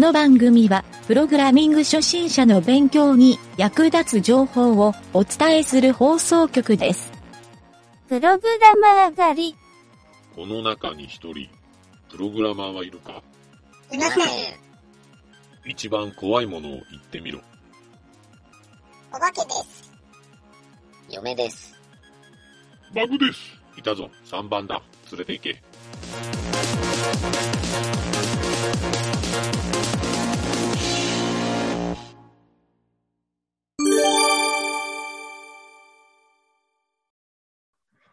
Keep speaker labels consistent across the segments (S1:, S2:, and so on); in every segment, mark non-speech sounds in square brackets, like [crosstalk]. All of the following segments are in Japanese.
S1: この番組は、プログラミング初心者の勉強に役立つ情報をお伝えする放送局です。
S2: プログラマー狩り。
S3: この中に一人、プログラマーはいるか？
S4: いません。
S3: 一番怖いものを言ってみろ。
S4: お化けです。
S5: 嫁です。
S3: バグですいたぞ、3番だ。連れて行け。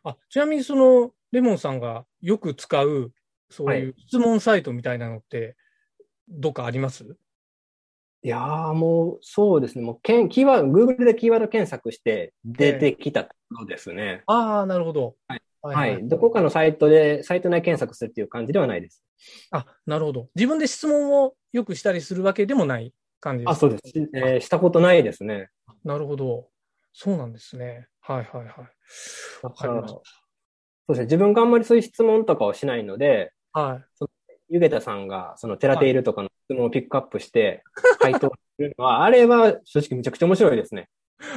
S6: あ、ちなみにその、レモンさんがよく使う、そういう質問サイトみたいなのって、どっかあります？
S7: いやーもう、そうですね。もう、けんキーワード、Google でキーワード検索して出てきたのですね。
S6: ああ、なるほど。
S7: はい。
S6: は
S7: はい。どこかのサイトで、サイト内検索するっていう感じではないです。
S6: あ、なるほど。自分で質問をよくしたりするわけでもない感じです
S7: あ、そうです。しえーしたことないですね。
S6: なるほど。そうなんですね。はいはいはい。
S7: だ
S6: かりました
S7: そうですね。自分があんまりそういう質問とかをしないので、
S6: はい。
S7: ゆげたさんが、そのテラテイルとかの質問をピックアップして、[laughs] 回答するのは、あれは正直めちゃくちゃ面白いですね。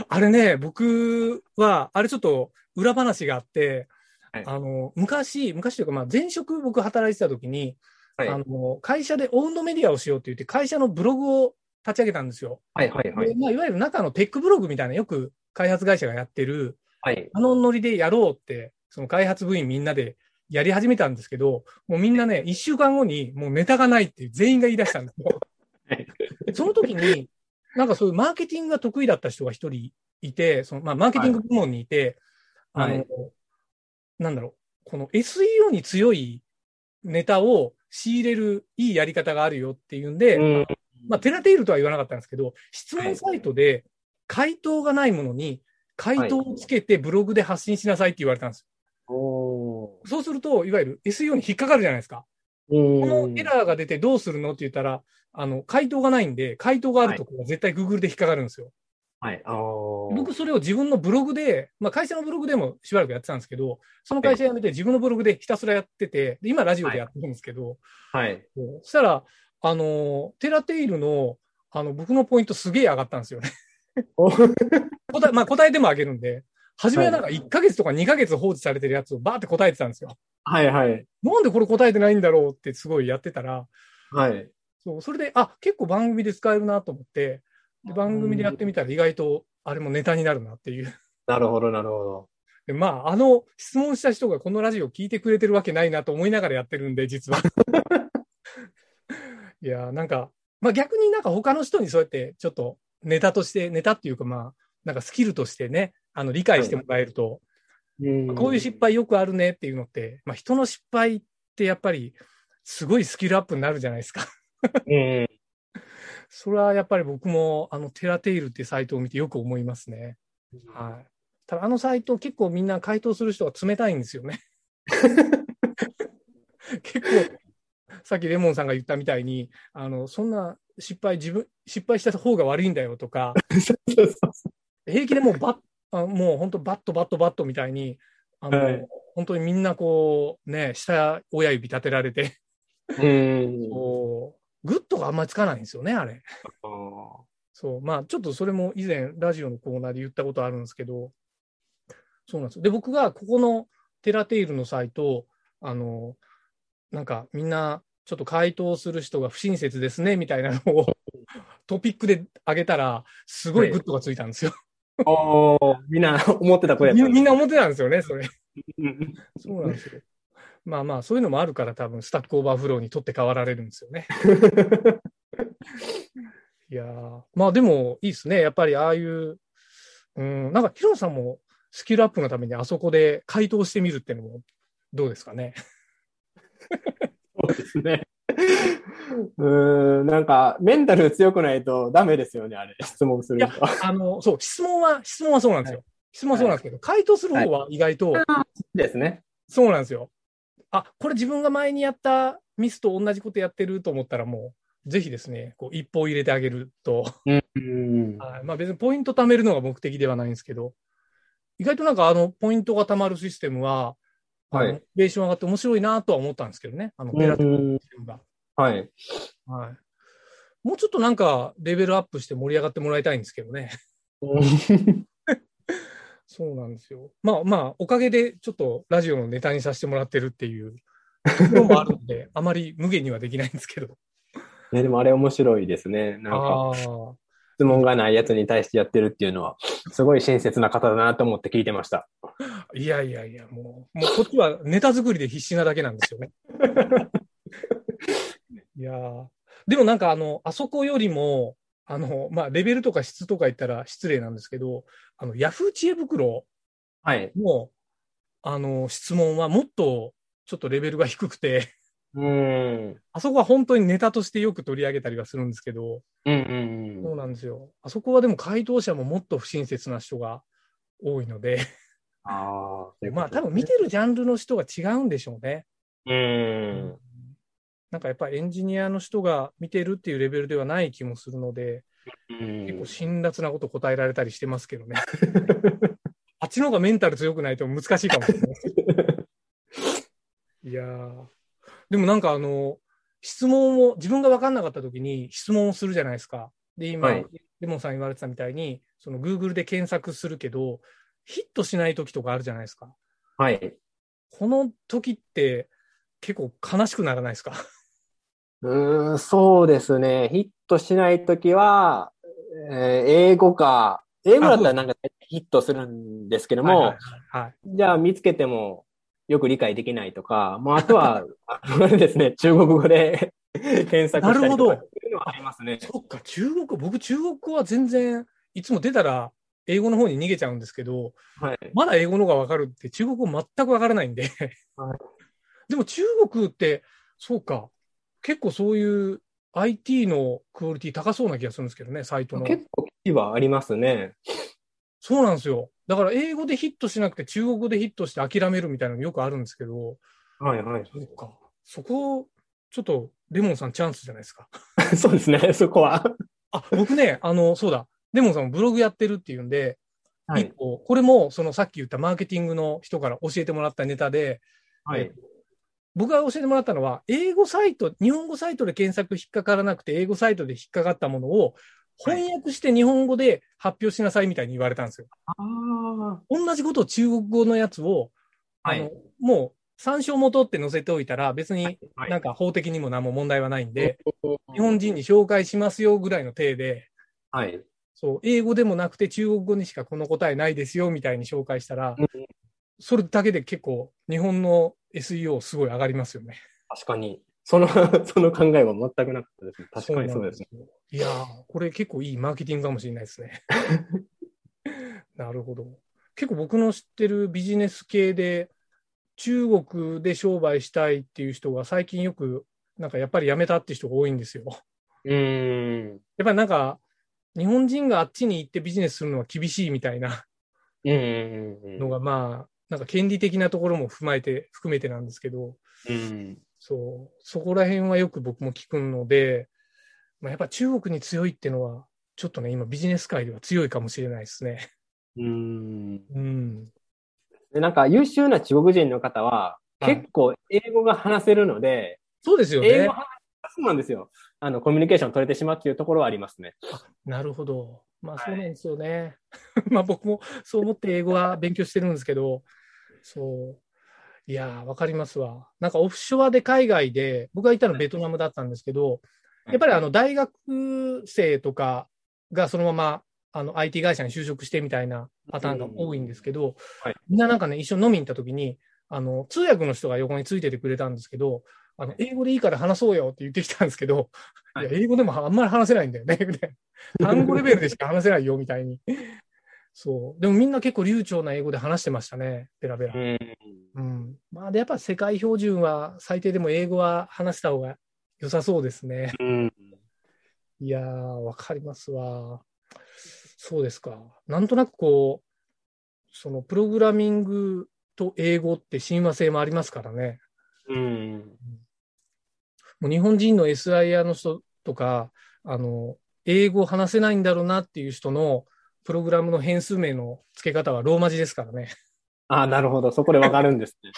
S6: あれね、僕は、あれちょっと裏話があって、
S7: はい
S6: あの、昔、昔というか、まあ、前職僕働いてた時に、
S7: はい。
S6: あの、会社でオウンドメディアをしようって言って、会社のブログを立ち上げたんですよ。
S7: はいはいはい。
S6: でまあ、いわゆる中のテックブログみたいな、よく開発会社がやってる、
S7: はい。
S6: あのノリでやろうって、その開発部員みんなでやり始めたんですけど、もうみんなね、一週間後にもうネタがないって全員が言い出したんですよ。[laughs] その時に、なんかそういうマーケティングが得意だった人が一人いて、そのまあマーケティング部門にいて、
S7: はい
S6: あの、なんだろう、この SEO に強いネタを仕入れるいいやり方があるよっていうんで、
S7: うん
S6: まあ、テラテイルとは言わなかったんですけど、質問サイトで回答がないものに回答をつけてブログで発信しなさいって言われたんです
S7: お
S6: よ。そうすると、いわゆる SEO に引っかかるじゃないですか。
S7: ー。
S6: このエラーが出てどうするのって言ったら、あの、回答がないんで、回答があるところは絶対 Google で引っかかるんですよ。
S7: はい。
S6: 僕、それを自分のブログで、まあ、会社のブログでもしばらくやってたんですけど、その会社辞めて自分のブログでひたすらやってて、で今ラジオでやってるんですけど、
S7: はい。
S6: そしたら、あの、テラテイルの、あの、僕のポイントすげえ上がったんですよね。
S7: お
S6: 答え、まあ答えてもあげるんで、初めはなんか1ヶ月とか2ヶ月放置されてるやつをバーって答えてたんですよ。
S7: はいはい。
S6: なんでこれ答えてないんだろうってすごいやってたら、
S7: はい。
S6: そう、それで、あ、結構番組で使えるなと思って、で番組でやってみたら意外とあれもネタになるなっていう。
S7: なるほど、なるほど。
S6: でまあ、あの質問した人がこのラジオ聞いてくれてるわけないなと思いながらやってるんで、実は。[laughs] いやー、なんか、まあ逆になんか他の人にそうやってちょっとネタとして、ネタっていうかまあ、なんかスキルとしてね、あの理解してもらえると、
S7: うん
S6: こういう失敗よくあるねっていうのって、まあ人の失敗ってやっぱりすごいスキルアップになるじゃないですか。
S7: うん。
S6: それはやっぱり僕もあのテラテイルってサイトを見てよく思いますね。はい。ただあのサイト結構みんな回答する人が冷たいんですよね。[laughs] 結構、さっきレモンさんが言ったみたいに、あの、そんな失敗自分、失敗した方が悪いんだよとか、[laughs] 平気でもうバッ、あもう本当バットバットバットみたいに、あの、
S7: はい
S6: 本当にみんなこう、ね、下親指立てられて、
S7: うん。
S6: こう、グッドがあんまりつかないんですよね、あれ。
S7: あー
S6: そう。まあ、ちょっとそれも以前、ラジオのコーナーで言ったことあるんですけど、そうなんですよ。で、僕がここの teratail のサイト、あの、なんかみんな、ちょっと回答する人が不親切ですね、みたいなのを [laughs] トピックで上げたら、すごいグッドがついたんですよ。
S7: おーみんな思ってたことやった
S6: みみんな思ってたんですよね、それ。
S7: うん
S6: そうなんですよ。まあまあ、そういうのもあるから、多分 Stack Overflow に取って代わられるんですよね。[laughs] いやーまあでもいいですね。やっぱりああいう、うん、なんかヒロさんもスキルアップのためにあそこで回答してみるっていうのもどうですかね。
S7: ですね。うーん、なんか、メンタル強くないとダメですよね、あれ。質問すると。
S6: あの、そう、質問は、質問はそうなんですよ。質問はそうなんですけど、回答する方は意外と、
S7: ですね。
S6: そうなんですよ。あ、これ自分が前にやったミスと同じことやってると思ったらもう、ぜひですね、こう一歩入れてあげると、
S7: うん。
S6: はい。まあ別にポイント貯めるのが目的ではないんですけど、意外となんかあの、ポイントが貯まるシステムは、
S7: はい
S6: ベーション上がって面白いなとは思ったんですけどね。あの、
S7: うん
S6: ペラティシステムが。
S7: はい。
S6: はい。もうちょっとなんかレベルアップして盛り上がってもらいたいんですけどね。[laughs] そうなんですよ。まあまあ、おかげでちょっとラジオのネタにさせてもらってるっていうところもあるので、[laughs] あまり無限にはできないんですけど。
S7: ね、でもあれ面白いですね。なんか。質問がないやつに対してやってるっていうのは、すごい親切な方だなと思って聞いてました。
S6: いやいやいや、もう、もうこっちはネタ作りで必死なだけなんですよね。[laughs] いやーでもなんかあの、あそこよりも、あの、まあ、レベルとか質とか言ったら失礼なんですけど、あの、ヤフー知恵袋
S7: はい。
S6: の、あの、質問はもっとちょっとレベルが低くて、
S7: うーん。
S6: あそこは本当にネタとしてよく取り上げたりはするんですけど、
S7: うんうん
S6: そうなんですよ。あそこはでも回答者ももっと不親切な人が多いので、
S7: ああ、
S6: まあ多分見てるジャンルの人が違うんでしょうね。
S7: うーん。
S6: なんかやっぱりエンジニアの人が見てるっていうレベルではない気もするので、
S7: うん
S6: 結構辛辣なこと答えられたりしてますけどね。[laughs] あっちの方がメンタル強くないと難しいかもしれない。[laughs] いやーでもなんかあの、質問を、自分が分かんなかった時に質問をするじゃないですか。で、今、
S7: はい
S6: レモンさん言われてたみたいに、その Google で検索するけど、ヒットしない時とかあるじゃないですか。
S7: はい。
S6: この時って結構悲しくならないですか？[laughs]
S7: うーん、そうですね。ヒットしないときは、えー英語か、英語だったらなんかヒットするんですけども、
S6: はいはいはいはい。
S7: じゃあ見つけてもよく理解できないとか、もうあとは、ああれですね、中国語で [laughs] 検索したりとか
S6: なるほど
S7: っていうのはありますね。
S6: そっか、中国、僕中国語は全然、いつも出たら英語の方に逃げちゃうんですけど、
S7: はい。
S6: まだ英語の方がわかるって中国語全くわからないんで。
S7: はい
S6: でも中国って、そうか、結構そういう IT のクオリティ高そうな気がするんですけどね、サイトの。
S7: 結構はありますね。
S6: そうなんですよ。だから英語でヒットしなくて中国語でヒットして諦めるみたいなのよくあるんですけど、
S7: はいはい。
S6: そうか。そこ、ちょっとレモンさんチャンスじゃないですか？[laughs]
S7: そうですね、そこは。
S6: あ、僕ね、あの、そうだ。レモンさんもブログやってるっていうんで、
S7: はい。
S6: 一個、これも、そのさっき言ったマーケティングの人から教えてもらったネタで、
S7: はい。
S6: 僕が教えてもらったのは、英語サイト、日本語サイトで検索引っかからなくて、英語サイトで引っかかったものを翻訳して日本語で発表しなさいみたいに言われたんですよ。
S7: ああ。
S6: 同じことを中国語のやつを、あの、もう参照元って載せておいたら、別に
S7: はい
S6: なんか法的にも何も問題はないんで、日本人に紹介しますよぐらいの体で、
S7: はい。
S6: そう、英語でもなくて中国語にしかこの答えないですよみたいに紹介したら
S7: うん、
S6: それだけで結構日本の SEO すごい上がりますよね。
S7: 確かに。その、[laughs] その考えは全くなかったですね。確かにそうですね。
S6: ね。いやー、これ結構いいマーケティングかもしれないですね。[laughs] なるほど。結構僕の知ってるビジネス系で、中国で商売したいっていう人が最近よく、なんかやっぱり辞めたって人が多いんですよ。
S7: うーん。
S6: やっぱりなんか、日本人があっちに行ってビジネスするのは厳しいみたいなのが、まあ、なんか権利的なところも踏まえて、含めてなんですけど、
S7: うん。
S6: そう、そこら辺はよく僕も聞くので、まあ、やっぱ中国に強いっていうのは、ちょっとね、今ビジネス界では強いかもしれないですね。
S7: うん。
S6: うん。
S7: で、なんか優秀な中国人の方は、
S6: はい
S7: 結構英語が話せるので、
S6: そうですよね
S7: 英語。話そうなんですよ。あの、コミュニケーション取れてしまうっていうところはありますね。
S6: なるほど。まあ
S7: はい
S6: そうなんですよね。[laughs] まあ僕もそう思って英語は勉強してるんですけど、そう。いやー、わかりますわ。なんかオフショアで海外で、僕がいたのベトナムだったんですけど、やっぱりあの大学生とかがそのままあの IT 会社に就職してみたいなパターンが多いんですけど、
S7: はい
S6: みんななんかね、一緒に飲みに行った時に、あの、通訳の人が横についててくれたんですけど、あの、英語でいいから話そうよって言ってきたんですけど、
S7: はい
S6: いや、英語でもあんまり話せないんだよね、みたいな。単語レベルでしか話せないよ、みたいに。そう。でもみんな結構流暢な英語で話してましたね、ペラペラ。
S7: ん。
S6: うん。まあ、で、やっぱ世界標準は最低でも英語は話した方が良さそうですね。
S7: うん。
S6: いやー、わかりますわ。そうですか。なんとなくこう、そのプログラミングと英語って親和性もありますからね。
S7: うん。
S6: もう日本人の SIR の人とか、あの、英語を話せないんだろうなっていう人のプログラムの変数名の付け方はローマ字ですからね。
S7: ああ、なるほど。そこでわかるんですね。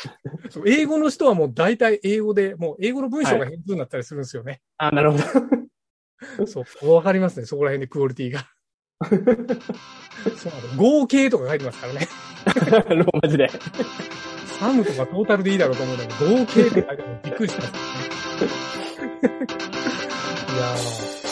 S7: [laughs]
S6: 英語の人はもう大体英語で、もう英語の文章が変数になったりするんですよね。
S7: ああ、なるほど。
S6: そう、わかりますね、そこら辺でクオリティが。そう合計とか書いてますからね。[laughs]
S7: ローマ字で。
S6: サムとかトータルでいいだろうと思うんだけど、合計って書いてあるのびっくりしましたね。[laughs] いやー。